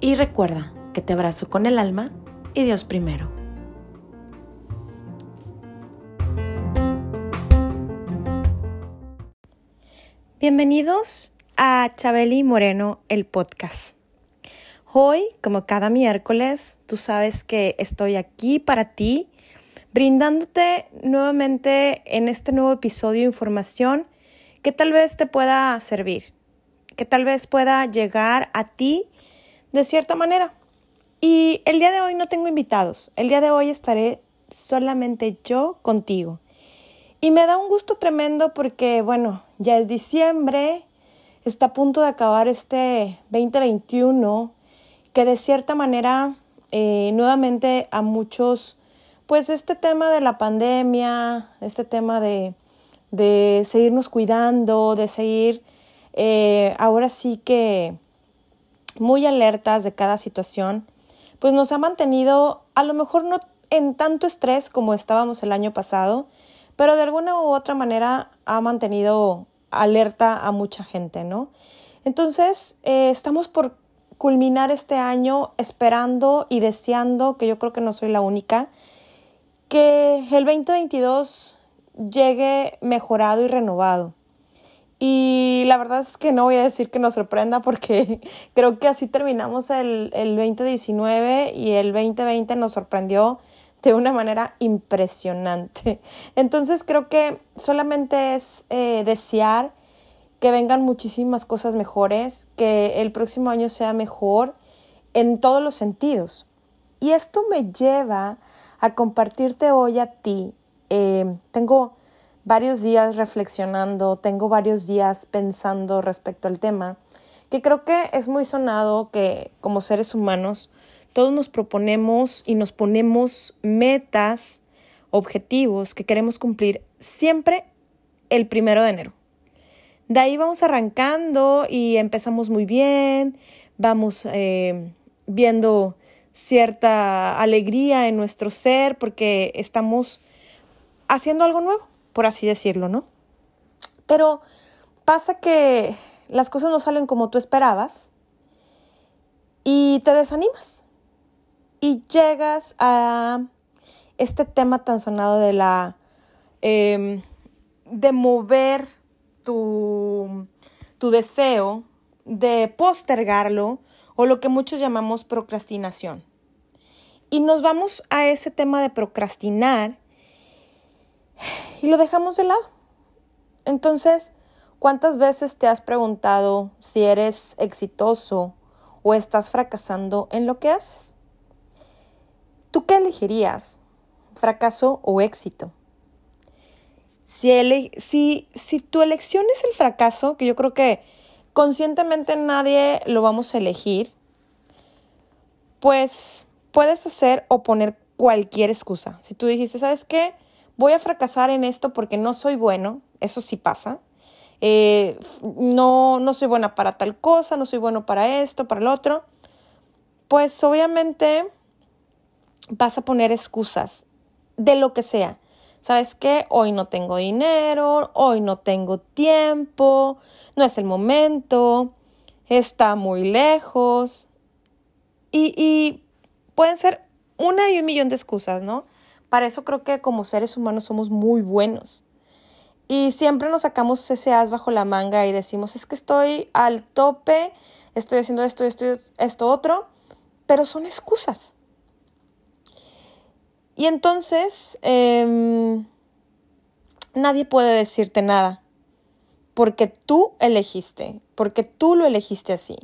y recuerda que te abrazo con el alma y Dios primero. Bienvenidos a Chabeli Moreno, el podcast. Hoy, como cada miércoles, tú sabes que estoy aquí para ti, brindándote nuevamente en este nuevo episodio información que tal vez te pueda servir, que tal vez pueda llegar a ti de cierta manera. Y el día de hoy no tengo invitados, el día de hoy estaré solamente yo contigo. Y me da un gusto tremendo porque, bueno, ya es diciembre, está a punto de acabar este 2021, que de cierta manera eh, nuevamente a muchos, pues este tema de la pandemia, este tema de, de seguirnos cuidando, de seguir eh, ahora sí que muy alertas de cada situación, pues nos ha mantenido a lo mejor no en tanto estrés como estábamos el año pasado, pero de alguna u otra manera ha mantenido alerta a mucha gente, ¿no? Entonces, eh, estamos por culminar este año esperando y deseando, que yo creo que no soy la única, que el 2022 llegue mejorado y renovado. Y la verdad es que no voy a decir que nos sorprenda porque creo que así terminamos el, el 2019 y el 2020 nos sorprendió de una manera impresionante. Entonces creo que solamente es eh, desear que vengan muchísimas cosas mejores, que el próximo año sea mejor en todos los sentidos. Y esto me lleva a compartirte hoy a ti. Eh, tengo varios días reflexionando, tengo varios días pensando respecto al tema, que creo que es muy sonado que como seres humanos todos nos proponemos y nos ponemos metas, objetivos que queremos cumplir siempre el primero de enero. De ahí vamos arrancando y empezamos muy bien, vamos eh, viendo cierta alegría en nuestro ser porque estamos haciendo algo nuevo, por así decirlo, ¿no? Pero pasa que las cosas no salen como tú esperabas y te desanimas y llegas a este tema tan sonado de la em, de mover tu, tu deseo, de postergarlo o lo que muchos llamamos procrastinación. Y nos vamos a ese tema de procrastinar y lo dejamos de lado. Entonces, ¿cuántas veces te has preguntado si eres exitoso o estás fracasando en lo que haces? ¿Tú qué elegirías? ¿Fracaso o éxito? Si, si, si tu elección es el fracaso, que yo creo que conscientemente nadie lo vamos a elegir, pues puedes hacer o poner cualquier excusa. Si tú dijiste, ¿sabes qué? Voy a fracasar en esto porque no soy bueno, eso sí pasa. Eh, no, no soy buena para tal cosa, no soy bueno para esto, para el otro. Pues obviamente vas a poner excusas de lo que sea. ¿Sabes qué? Hoy no tengo dinero, hoy no tengo tiempo, no es el momento, está muy lejos. Y, y pueden ser una y un millón de excusas, ¿no? Para eso creo que como seres humanos somos muy buenos. Y siempre nos sacamos ese as bajo la manga y decimos, es que estoy al tope, estoy haciendo esto, esto, esto, otro, pero son excusas. Y entonces em, nadie puede decirte nada, porque tú elegiste, porque tú lo elegiste así.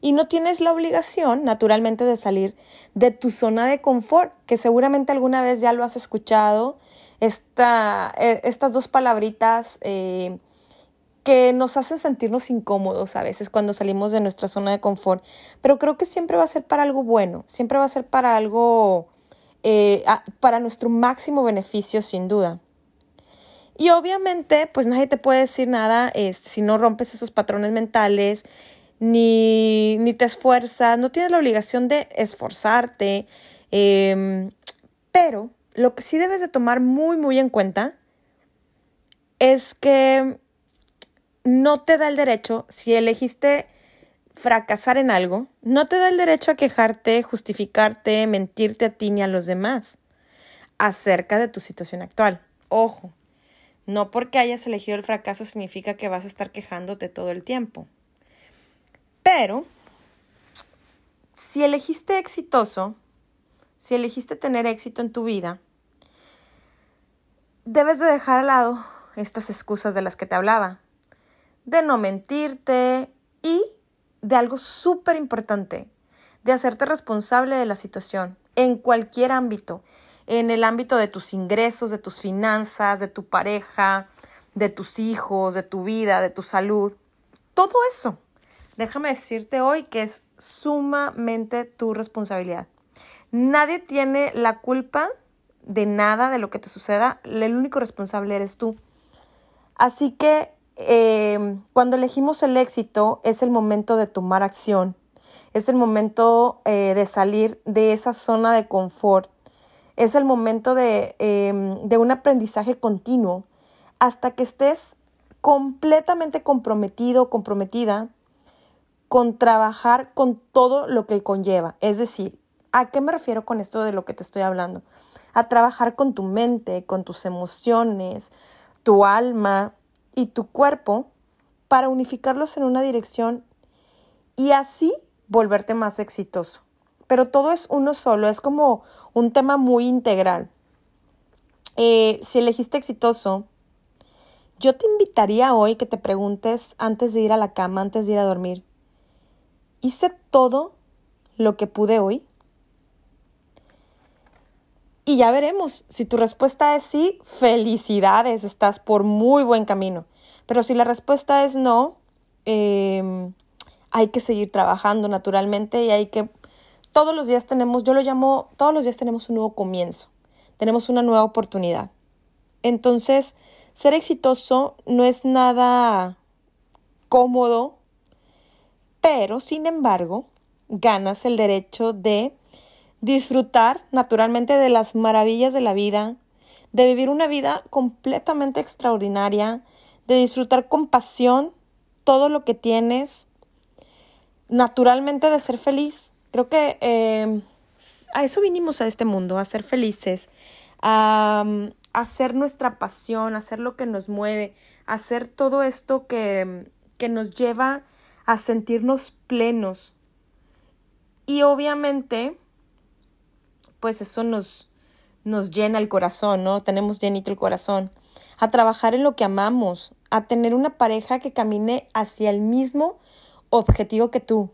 Y no tienes la obligación, naturalmente, de salir de tu zona de confort, que seguramente alguna vez ya lo has escuchado, esta, e, estas dos palabritas eh, que nos hacen sentirnos incómodos a veces cuando salimos de nuestra zona de confort, pero creo que siempre va a ser para algo bueno, siempre va a ser para algo, eh, para nuestro máximo beneficio sin duda. Y obviamente, pues nadie te puede decir nada este, si no rompes esos patrones mentales, ni, ni, te esfuerzas, no tienes la obligación de esforzarte, em, pero lo que sí debes de tomar muy, muy en cuenta es que no te da el derecho, si elegiste fracasar en algo, no te da el derecho a quejarte, justificarte, mentirte a ti ni a los demás acerca de tu situación actual. Ojo, no porque hayas elegido el fracaso significa que vas a estar quejándote todo el tiempo. Pero, si elegiste exitoso, si elegiste tener éxito en tu vida, debes de dejar al lado estas excusas de las que te hablaba, de no mentirte y de algo súper importante, de hacerte responsable de la situación en cualquier ámbito en el ámbito de tus ingresos, de tus finanzas, de tu pareja, de tus hijos, de tu vida, de tu salud. Todo eso. Déjame decirte hoy que es sumamente tu responsabilidad. Nadie tiene la culpa de nada de lo que te suceda. El único responsable eres tú. Así que eh, cuando elegimos el éxito es el momento de tomar acción. Es el momento eh, de salir de esa zona de confort es el momento em, de, un aprendizaje continuo hasta que estés completamente comprometido, comprometida con trabajar con todo lo que conlleva. Es decir, ¿a qué me refiero con esto de lo que te estoy hablando? A trabajar con tu mente, con tus emociones, tu alma y tu cuerpo para unificarlos en una dirección y así volverte más exitoso pero todo es uno solo, es como un tema muy integral. Eh, si elegiste exitoso, yo te invitaría hoy que te preguntes antes de ir a la cama, antes de ir a dormir, ¿hice todo lo que pude hoy? Y ya veremos, si tu respuesta es sí, felicidades, estás por muy buen camino. Pero si la respuesta es no, em, hay que seguir trabajando naturalmente y hay que todos los días tenemos, yo lo llamo, todos los días tenemos un nuevo comienzo, tenemos una nueva oportunidad. Entonces, ser exitoso no es nada cómodo, pero sin embargo, ganas el derecho de disfrutar naturalmente de las maravillas de la vida, de vivir una vida completamente extraordinaria, de disfrutar con pasión todo lo que tienes, naturalmente de ser feliz, Creo que em, a eso vinimos a este mundo, a ser felices, a, hacer nuestra pasión, a hacer lo que nos mueve, a hacer todo esto que, que nos lleva a sentirnos plenos. Y obviamente, pues eso nos, nos llena el corazón, ¿no? Tenemos llenito el corazón. A trabajar en lo que amamos, a tener una pareja que camine hacia el mismo objetivo que tú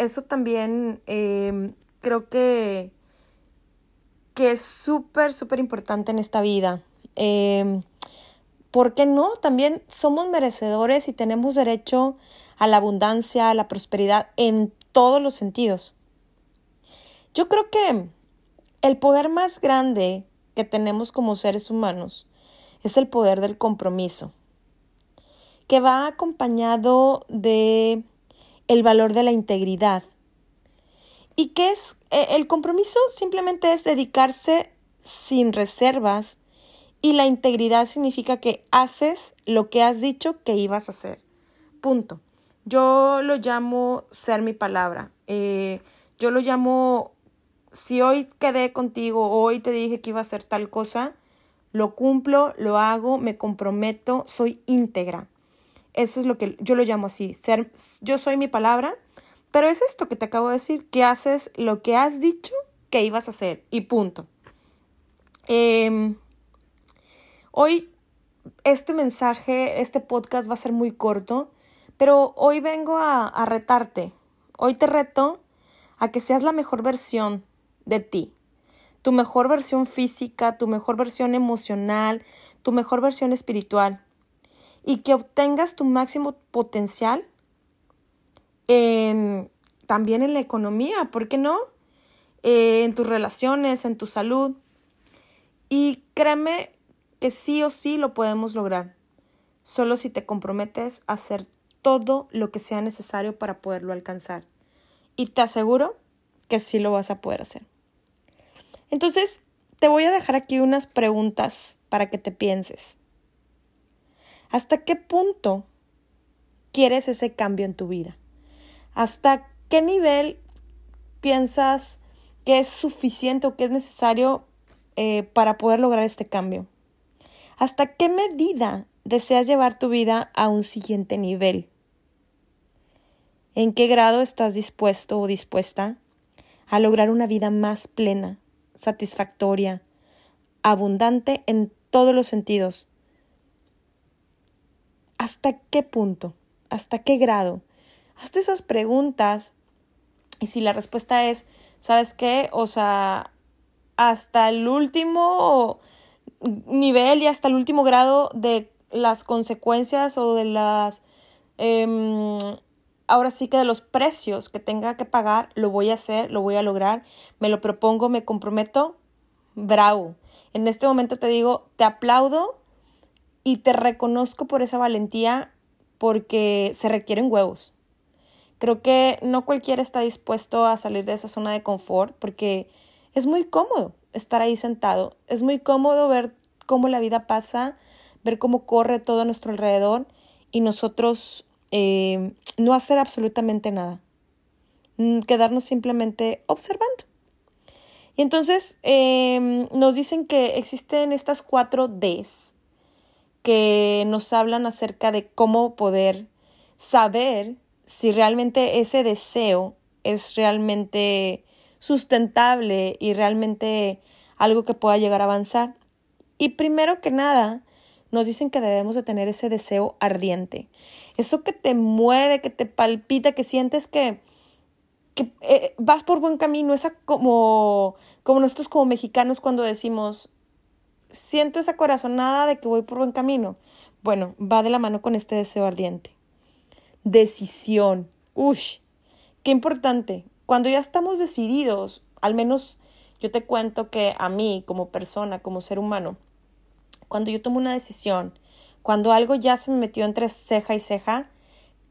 eso también em, creo que, que es súper, súper importante en esta vida. Eh, ¿Por qué no? También somos merecedores y tenemos derecho a la abundancia, a la prosperidad en todos los sentidos. Yo creo que el poder más grande que tenemos como seres humanos es el poder del compromiso, que va acompañado de el valor de la integridad. ¿Y qué es? Eh, el compromiso simplemente es dedicarse sin reservas y la integridad significa que haces lo que has dicho que ibas a hacer. Punto. Yo lo llamo ser mi palabra. Eh, yo lo llamo, si hoy quedé contigo, hoy te dije que iba a hacer tal cosa, lo cumplo, lo hago, me comprometo, soy íntegra. Eso es lo que yo lo llamo así, ser, yo soy mi palabra, pero es esto que te acabo de decir, que haces lo que has dicho que ibas a hacer y punto. Em, hoy este mensaje, este podcast va a ser muy corto, pero hoy vengo a, a retarte. Hoy te reto a que seas la mejor versión de ti, tu mejor versión física, tu mejor versión emocional, tu mejor versión espiritual y que obtengas tu máximo potencial en, también en la economía, ¿por qué no? Eh, en tus relaciones, en tu salud. Y créeme que sí o sí lo podemos lograr, solo si te comprometes a hacer todo lo que sea necesario para poderlo alcanzar. Y te aseguro que sí lo vas a poder hacer. Entonces, te voy a dejar aquí unas preguntas para que te pienses. ¿Hasta qué punto quieres ese cambio en tu vida? ¿Hasta qué nivel piensas que es suficiente o que es necesario eh, para poder lograr este cambio? ¿Hasta qué medida deseas llevar tu vida a un siguiente nivel? ¿En qué grado estás dispuesto o dispuesta a lograr una vida más plena, satisfactoria, abundante en todos los sentidos? ¿Hasta qué punto? ¿Hasta qué grado? Hazte esas preguntas y si la respuesta es, ¿sabes qué? O sea, hasta el último nivel y hasta el último grado de las consecuencias o de las... Em, ahora sí que de los precios que tenga que pagar, lo voy a hacer, lo voy a lograr, me lo propongo, me comprometo, bravo. En este momento te digo, te aplaudo y te reconozco por esa valentía porque se requieren huevos. Creo que no cualquiera está dispuesto a salir de esa zona de confort porque es muy cómodo estar ahí sentado. Es muy cómodo ver cómo la vida pasa, ver cómo corre todo a nuestro alrededor y nosotros eh, no hacer absolutamente nada. Mm, quedarnos simplemente observando. Y entonces em, nos dicen que existen estas cuatro Ds que nos hablan acerca de cómo poder saber si realmente ese deseo es realmente sustentable y realmente algo que pueda llegar a avanzar. Y primero que nada, nos dicen que debemos de tener ese deseo ardiente. Eso que te mueve, que te palpita, que sientes que, que eh, vas por buen camino. Esa como, como nosotros como mexicanos cuando decimos, siento esa corazonada de que voy por buen camino. Bueno, va de la mano con este deseo ardiente. Decisión. Ush, qué importante. Cuando ya estamos decididos, al menos yo te cuento que a mí como persona, como ser humano, cuando yo tomo una decisión, cuando algo ya se me metió entre ceja y ceja,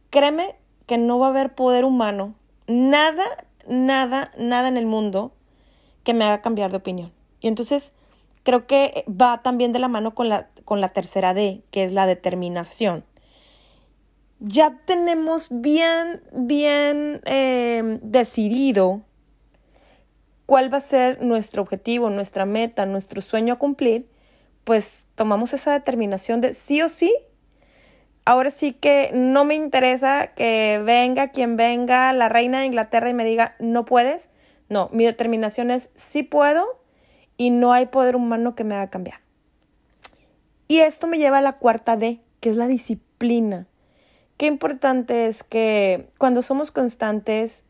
créeme que no va a haber poder humano, nada, nada, nada en el mundo que me haga cambiar de opinión. Y entonces creo que va también de la mano con la, con la tercera D, que es la determinación. Ya tenemos bien, bien eh, decidido cuál va a ser nuestro objetivo, nuestra meta, nuestro sueño a cumplir, pues tomamos esa determinación de sí o sí. Ahora sí que no me interesa que venga quien venga, la reina de Inglaterra y me diga, no puedes. No, mi determinación es sí puedo y no hay poder humano que me haga cambiar. Y esto me lleva a la cuarta D, que es la disciplina. Qué importante es que cuando somos constantes,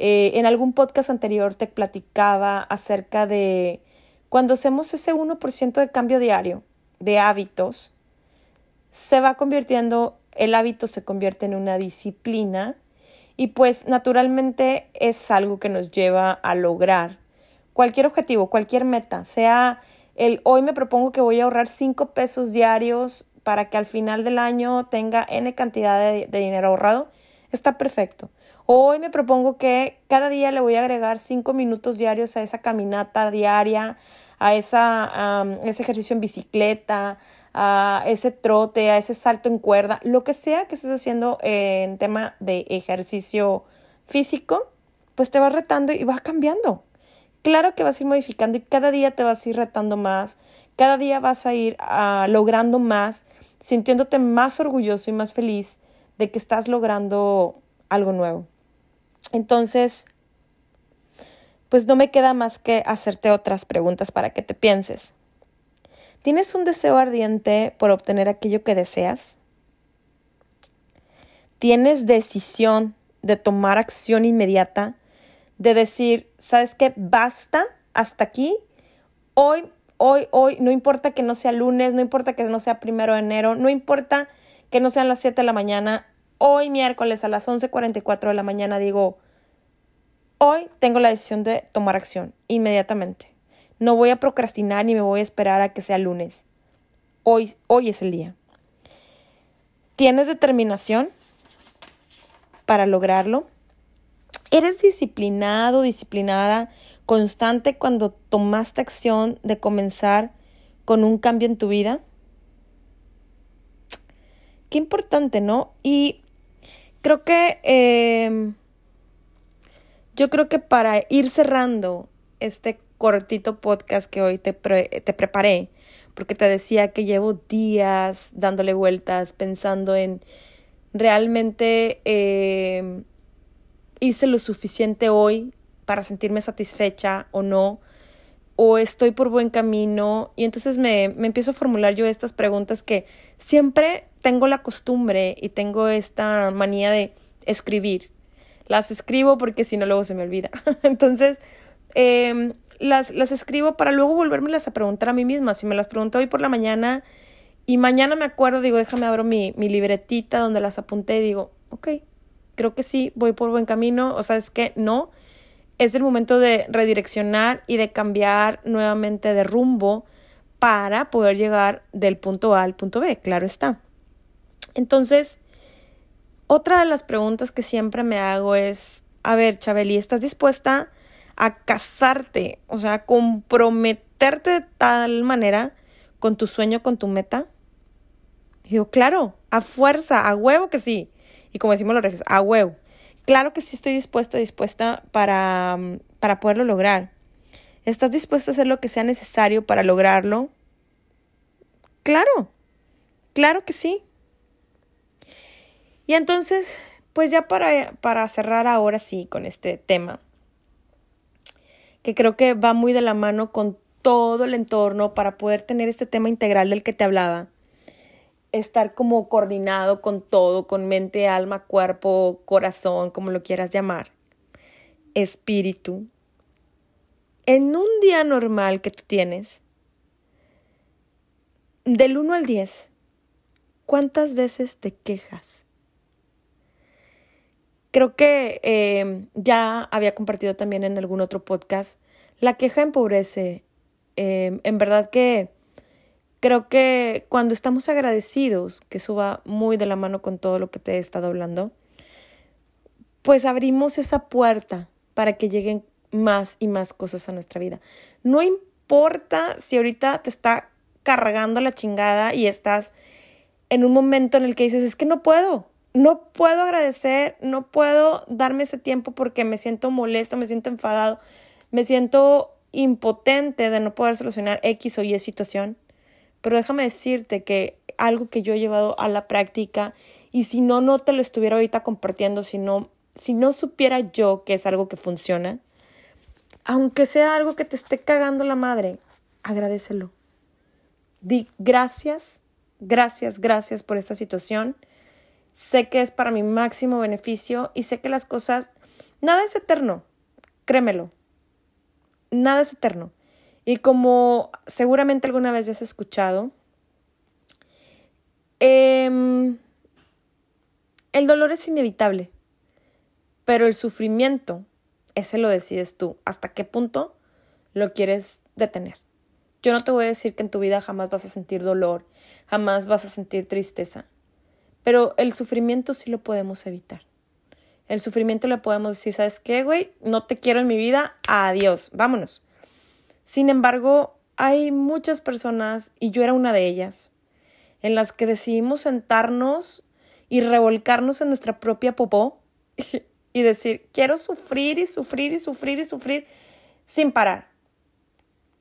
eh, en algún podcast anterior te platicaba acerca de cuando hacemos ese 1% de cambio diario de hábitos, se va convirtiendo, el hábito se convierte en una disciplina y pues naturalmente es algo que nos lleva a lograr cualquier objetivo, cualquier meta, sea el hoy me propongo que voy a ahorrar 5 pesos diarios para que al final del año tenga N cantidad de, dinero ahorrado, está perfecto. Hoy me propongo que cada día le voy a agregar 5 minutos diarios a esa caminata diaria, a esa, ese ejercicio en bicicleta, a ese trote, a ese salto en cuerda, lo que sea que estés haciendo en tema de ejercicio físico, pues te va retando y va cambiando. Claro que vas a ir modificando y cada día te vas a ir retando más, cada día vas a ir ah, logrando más, sintiéndote más orgulloso y más feliz de que estás logrando algo nuevo. Entonces, pues no me queda más que hacerte otras preguntas para que te pienses. ¿Tienes un deseo ardiente por obtener aquello que deseas? ¿Tienes decisión de tomar acción inmediata de decir, ¿sabes qué? Basta, hasta aquí. Hoy, hoy, hoy, no importa que no sea lunes, no importa que no sea primero de enero, no importa que no sean las 7 de la mañana, hoy miércoles a las 11.44 de la mañana digo, hoy tengo la decisión de tomar acción inmediatamente. No voy a procrastinar ni me voy a esperar a que sea lunes. Hoy, hoy es el día. ¿Tienes determinación para lograrlo? ¿Eres disciplinado, disciplinada, constante cuando tomaste acción de comenzar con un cambio en tu vida? Qué importante, ¿no? Y creo que em, yo creo que para ir cerrando este cortito podcast que hoy te, te preparé, porque te decía que llevo días dándole vueltas, pensando en realmente em, hice lo suficiente hoy para sentirme satisfecha o no, o estoy por buen camino. Y entonces me, me empiezo a formular yo estas preguntas que siempre tengo la costumbre y tengo esta manía de escribir. Las escribo porque si no luego se me olvida. entonces, eh, las, las escribo para luego volvérmelas a preguntar a mí misma. Si me las pregunto hoy por la mañana y mañana me acuerdo, digo, déjame abro mi, mi libretita donde las apunté y digo, ok, creo que sí, voy por buen camino. O sea, es que no. Es el momento de redireccionar y de cambiar nuevamente de rumbo para poder llegar del punto A al punto B, claro está. Entonces, otra de las preguntas que siempre me hago es, a ver, Chabeli, ¿estás dispuesta a casarte, o sea, a comprometerte de tal manera con tu sueño, con tu meta? Y digo, claro, a fuerza, a huevo que sí. Y como decimos los regios, a huevo. Claro que sí estoy dispuesta, dispuesta para, para poderlo lograr. ¿Estás dispuesto a hacer lo que sea necesario para lograrlo? Claro, claro que sí. Y entonces, pues ya para, para cerrar ahora sí con este tema, que creo que va muy de la mano con todo el entorno para poder tener este tema integral del que te hablaba. Estar como coordinado con todo, con mente, alma, cuerpo, corazón, como lo quieras llamar. Espíritu. En un día normal que tú tienes, del 1 al 10, ¿cuántas veces te quejas? Creo que em, ya había compartido también en algún otro podcast, la queja empobrece. Em, en verdad que creo que cuando estamos agradecidos, que eso va muy de la mano con todo lo que te he estado hablando, pues abrimos esa puerta para que lleguen más y más cosas a nuestra vida. No importa si ahorita te está cargando la chingada y estás en un momento en el que dices, es que no puedo, no puedo agradecer, no puedo darme ese tiempo porque me siento molesta, me siento enfadado, me siento impotente de no poder solucionar X o Y situación. Pero déjame decirte que algo que yo he llevado a la práctica y si no, no te lo estuviera ahorita compartiendo, si no, si no supiera yo que es algo que funciona, aunque sea algo que te esté cagando la madre, agradecelo. Di gracias, gracias, gracias por esta situación sé que es para mi máximo beneficio y sé que las cosas, nada es eterno, créemelo, nada es eterno. Y como seguramente alguna vez has escuchado, em, el dolor es inevitable, pero el sufrimiento, ese lo decides tú, hasta qué punto lo quieres detener. Yo no te voy a decir que en tu vida jamás vas a sentir dolor, jamás vas a sentir tristeza. Pero el sufrimiento sí lo podemos evitar. El sufrimiento le podemos decir, ¿sabes qué, güey? No te quiero en mi vida, adiós, vámonos. Sin embargo, hay muchas personas, y yo era una de ellas, en las que decidimos sentarnos y revolcarnos en nuestra propia popó y decir, quiero sufrir y sufrir y sufrir y sufrir sin parar.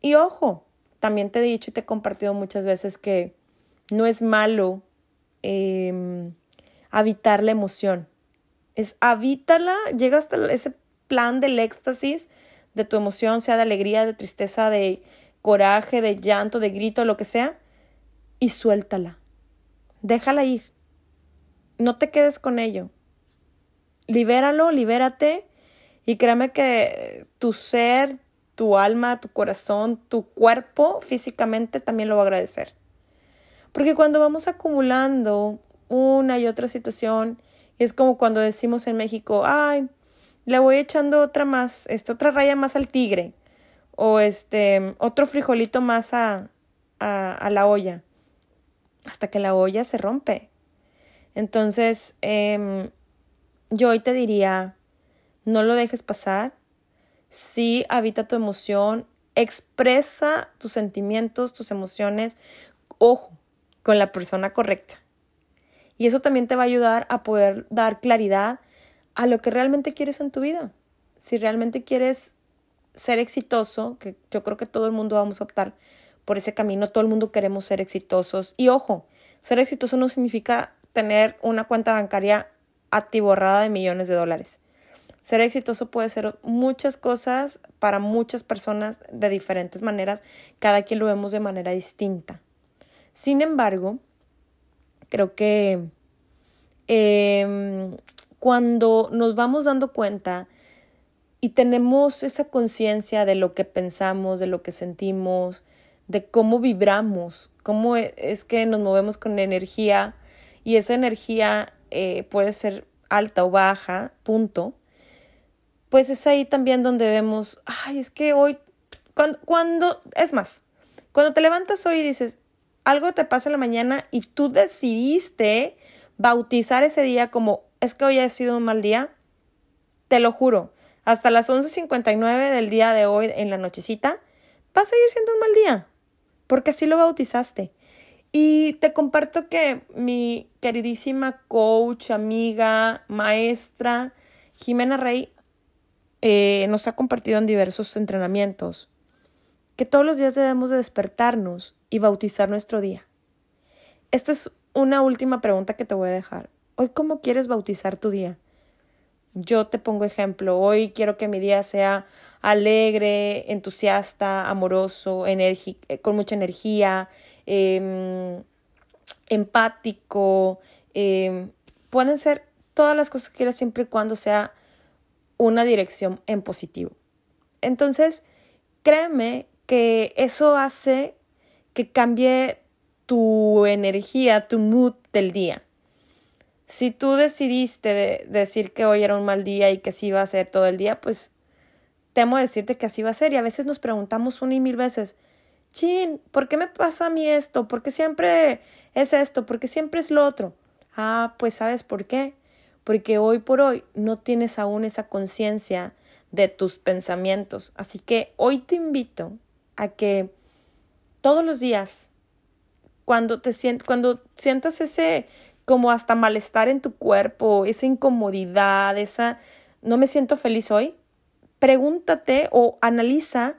Y ojo, también te he dicho y te he compartido muchas veces que no es malo eh, habitar la emoción. Es habítala, llega hasta ese plan del éxtasis de tu emoción, sea de alegría, de tristeza, de coraje, de llanto, de grito, lo que sea, y suéltala. Déjala ir. No te quedes con ello. Libéralo, libérate y créeme que tu ser, tu alma, tu corazón, tu cuerpo físicamente también lo va a agradecer. Porque cuando vamos acumulando una y otra situación. Es como cuando decimos en México, ay, le voy echando otra más, esta otra raya más al tigre. O este, otro frijolito más a, a, la olla. Hasta que la olla se rompe. Entonces, eh, yo hoy te diría, no lo dejes pasar. Sí, habita tu emoción, expresa tus sentimientos, tus emociones, ojo, con la persona correcta. Y eso también te va a ayudar a poder dar claridad a lo que realmente quieres en tu vida. Si realmente quieres ser exitoso, que yo creo que todo el mundo vamos a optar por ese camino, todo el mundo queremos ser exitosos. Y ojo, ser exitoso no significa tener una cuenta bancaria atiborrada de millones de dólares. Ser exitoso puede ser muchas cosas para muchas personas de diferentes maneras, cada quien lo vemos de manera distinta. Sin embargo, creo que em, cuando nos vamos dando cuenta y tenemos esa conciencia de lo que pensamos, de lo que sentimos, de cómo vibramos, cómo e, es que nos movemos con energía y esa energía eh, puede ser alta o baja, punto, pues es ahí también donde vemos, ay, es que hoy, cuando, cuando, es más, cuando te levantas hoy y dices, algo te pasa en la mañana y tú decidiste bautizar ese día como, es que hoy ha sido un mal día, te lo juro, hasta las 11.59 del día de hoy en la nochecita, va a seguir siendo un mal día, porque así lo bautizaste. Y te comparto que mi queridísima coach, amiga, maestra, Jimena Rey, eh, nos ha compartido en diversos entrenamientos que todos los días debemos de despertarnos y bautizar nuestro día. Esta es una última pregunta que te voy a dejar. Hoy, ¿cómo quieres bautizar tu día? Yo te pongo ejemplo. Hoy quiero que mi día sea alegre, entusiasta, amoroso, con mucha energía, Em, empático, em, pueden ser todas las cosas que quieras siempre y cuando sea una dirección en positivo. Entonces, créeme que eso hace que cambie tu energía, tu mood del día. Si tú decidiste decir que hoy era un mal día y que así iba a ser todo el día, pues temo decirte que así va a ser. Y a veces nos preguntamos una y mil veces, chin, ¿por qué me pasa a mí esto? ¿Por qué siempre es esto? ¿Por qué siempre es lo otro? Ah, pues sabes por qué. Porque hoy por hoy no tienes aún esa conciencia de tus pensamientos. Así que hoy te invito a que todos los días, cuando te cuando sientas ese como hasta malestar en tu cuerpo, esa incomodidad, esa no me siento feliz hoy, pregúntate o analiza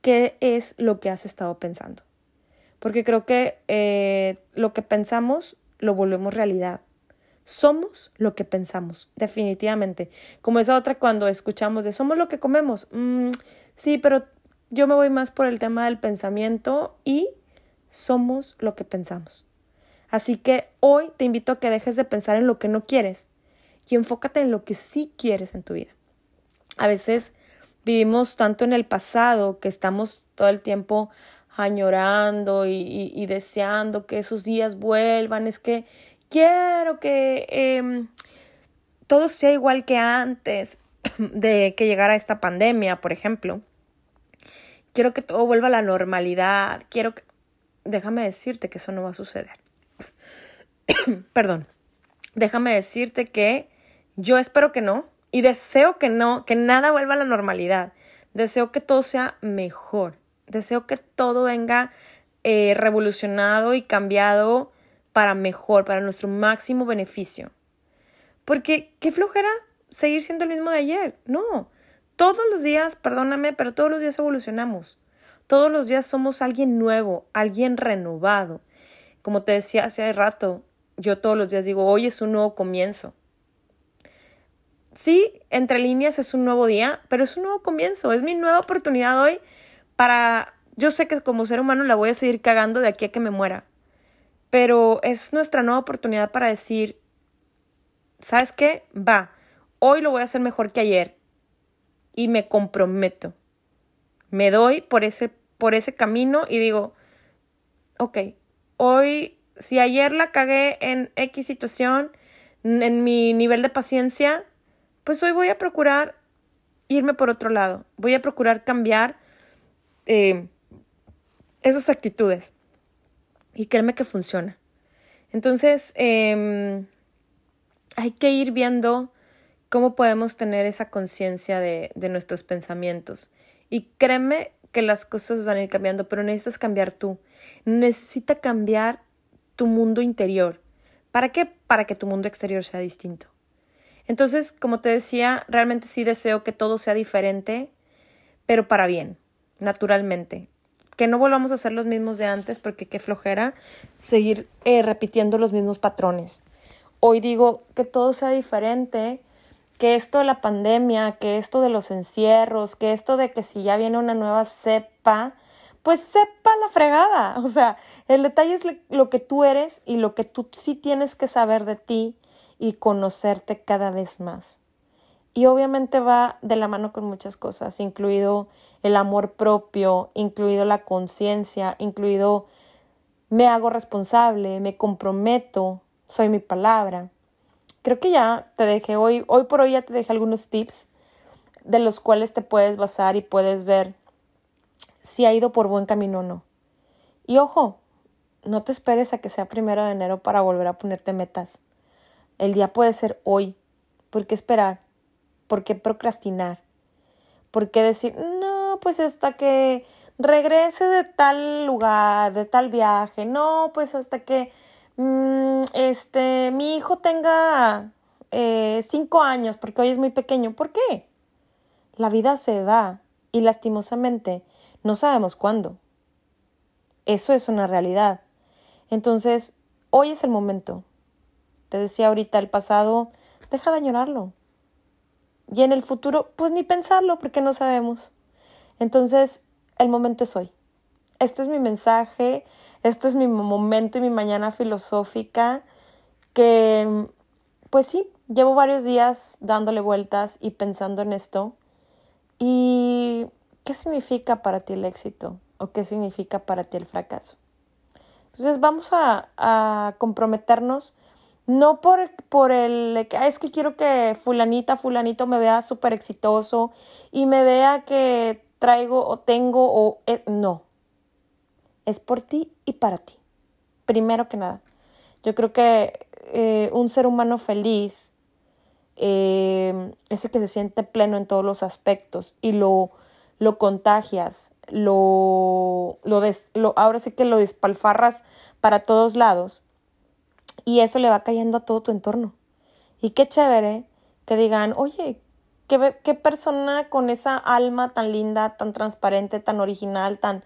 qué es lo que has estado pensando. Porque creo que eh, lo que pensamos lo volvemos realidad. Somos lo que pensamos, definitivamente. Como esa otra cuando escuchamos de somos lo que comemos. Mm, sí, pero yo me voy más por el tema del pensamiento y somos lo que pensamos. Así que hoy te invito a que dejes de pensar en lo que no quieres y enfócate en lo que sí quieres en tu vida. A veces vivimos tanto en el pasado que estamos todo el tiempo añorando y, deseando que esos días vuelvan. Es que quiero que em, todo sea igual que antes de que llegara esta pandemia, por ejemplo. Quiero que todo vuelva a la normalidad. Quiero que... Déjame decirte que eso no va a suceder. Perdón. Déjame decirte que yo espero que no, y deseo que no, que nada vuelva a la normalidad. Deseo que todo sea mejor. Deseo que todo venga eh, revolucionado y cambiado para mejor, para nuestro máximo beneficio. Porque qué flojera seguir siendo el mismo de ayer. No, todos los días, perdóname, pero todos los días evolucionamos. Todos los días somos alguien nuevo, alguien renovado. Como te decía hace rato, yo todos los días digo, hoy es un nuevo comienzo sí, entre líneas es un nuevo día, pero es un nuevo comienzo, es mi nueva oportunidad hoy para, yo sé que como ser humano la voy a seguir cagando de aquí a que me muera, pero es nuestra nueva oportunidad para decir, ¿sabes qué? Va, hoy lo voy a hacer mejor que ayer y me comprometo, me doy por ese, por ese camino y digo, ok, hoy si ayer la cagué en X situación, en mi nivel de paciencia, pues hoy voy a procurar irme por otro lado. Voy a procurar cambiar eh, esas actitudes. Y créeme que funciona. Entonces, em, hay que ir viendo cómo podemos tener esa conciencia de, de nuestros pensamientos. Y créeme que las cosas van a ir cambiando, pero necesitas cambiar tú. Necesita cambiar tu mundo interior. ¿Para qué? Para que tu mundo exterior sea distinto. Entonces, como te decía, realmente sí deseo que todo sea diferente, pero para bien, naturalmente. Que no volvamos a ser los mismos de antes, porque qué flojera seguir eh, repitiendo los mismos patrones. Hoy digo que todo sea diferente, que esto de la pandemia, que esto de los encierros, que esto de que si ya viene una nueva cepa, pues sepa la fregada. O sea, el detalle es lo que tú eres y lo que tú sí tienes que saber de ti y conocerte cada vez más. Y obviamente va de la mano con muchas cosas, incluido el amor propio, incluido la conciencia, incluido me hago responsable, me comprometo, soy mi palabra creo que ya te dejé hoy, hoy por hoy ya te dejé algunos tips de los cuales te puedes basar y puedes ver si ha ido por buen camino o no. Y ojo, no te esperes a que sea primero de enero para volver a ponerte metas. El día puede ser hoy. ¿Por qué esperar? ¿Por qué procrastinar? ¿Por qué decir, no, pues hasta que regrese de tal lugar, de tal viaje? No, pues hasta que Mm, este, mi hijo tenga eh, cinco años, porque hoy es muy pequeño. ¿Por qué? La vida se va y lastimosamente no sabemos cuándo. Eso es una realidad. Entonces, hoy es el momento. Te decía ahorita, el pasado, deja de añorarlo. Y en el futuro, pues ni pensarlo porque no sabemos. Entonces, el momento es hoy. Este es mi mensaje este es mi momento y mi mañana filosófica que, pues sí, llevo varios días dándole vueltas y pensando en esto. ¿Y qué significa para ti el éxito? ¿O qué significa para ti el fracaso? Entonces vamos a, comprometernos no por, por el es que quiero que fulanita, fulanito me vea súper exitoso y me vea que traigo o tengo o no es por ti y para ti. Primero que nada, yo creo que eh, un ser humano feliz eh, es el que se siente pleno en todos los aspectos y lo, lo contagias, lo, lo, lo, ahora sí que lo despalfarras para todos lados y eso le va cayendo a todo tu entorno. Y qué chévere que digan, oye, qué, qué persona con esa alma tan linda, tan transparente, tan original, tan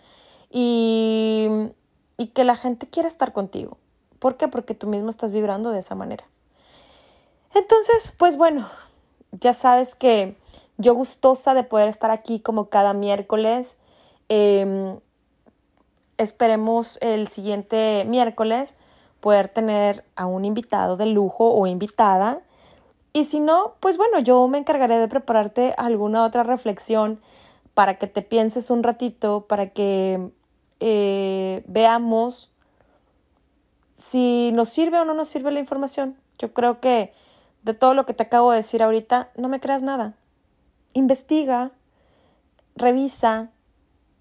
y, y que la gente quiera estar contigo. ¿Por qué? Porque tú mismo estás vibrando de esa manera. Entonces, pues bueno, ya sabes que yo gustosa de poder estar aquí como cada miércoles. Em, esperemos el siguiente miércoles poder tener a un invitado de lujo o invitada. Y si no, pues bueno, yo me encargaré de prepararte alguna otra reflexión para que te pienses un ratito, para que eh, veamos si nos sirve o no nos sirve la información. Yo creo que de todo lo que te acabo de decir ahorita, no me creas nada. Investiga, revisa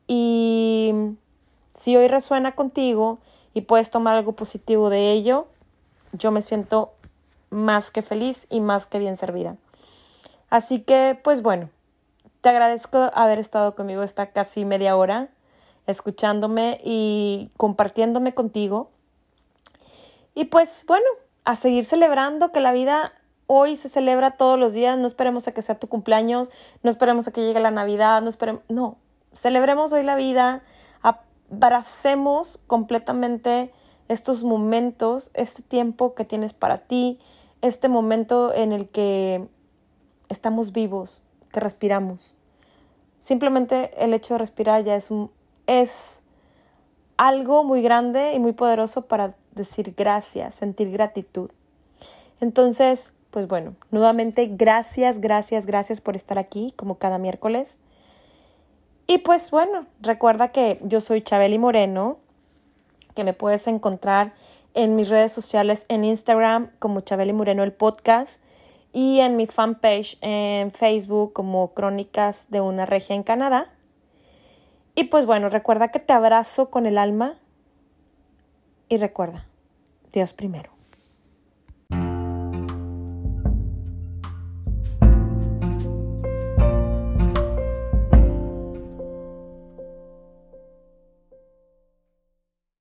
y si hoy resuena contigo y puedes tomar algo positivo de ello, yo me siento más que feliz y más que bien servida. Así que, pues bueno, te agradezco haber estado conmigo esta casi media hora escuchándome y compartiéndome contigo. Y pues bueno, a seguir celebrando que la vida hoy se celebra todos los días, no esperemos a que sea tu cumpleaños, no esperemos a que llegue la Navidad, no esperemos, no, celebremos hoy la vida, abracemos completamente estos momentos, este tiempo que tienes para ti, este momento en el que estamos vivos, que respiramos. Simplemente el hecho de respirar ya es un es algo muy grande y muy poderoso para decir gracias, sentir gratitud. Entonces, pues bueno, nuevamente gracias, gracias, gracias por estar aquí como cada miércoles. Y pues bueno, recuerda que yo soy Chabeli Moreno, que me puedes encontrar en mis redes sociales en Instagram como Chabeli Moreno el podcast y en mi fanpage en Facebook como Crónicas de una Regia en Canadá. Y pues bueno, recuerda que te abrazo con el alma y recuerda, Dios primero.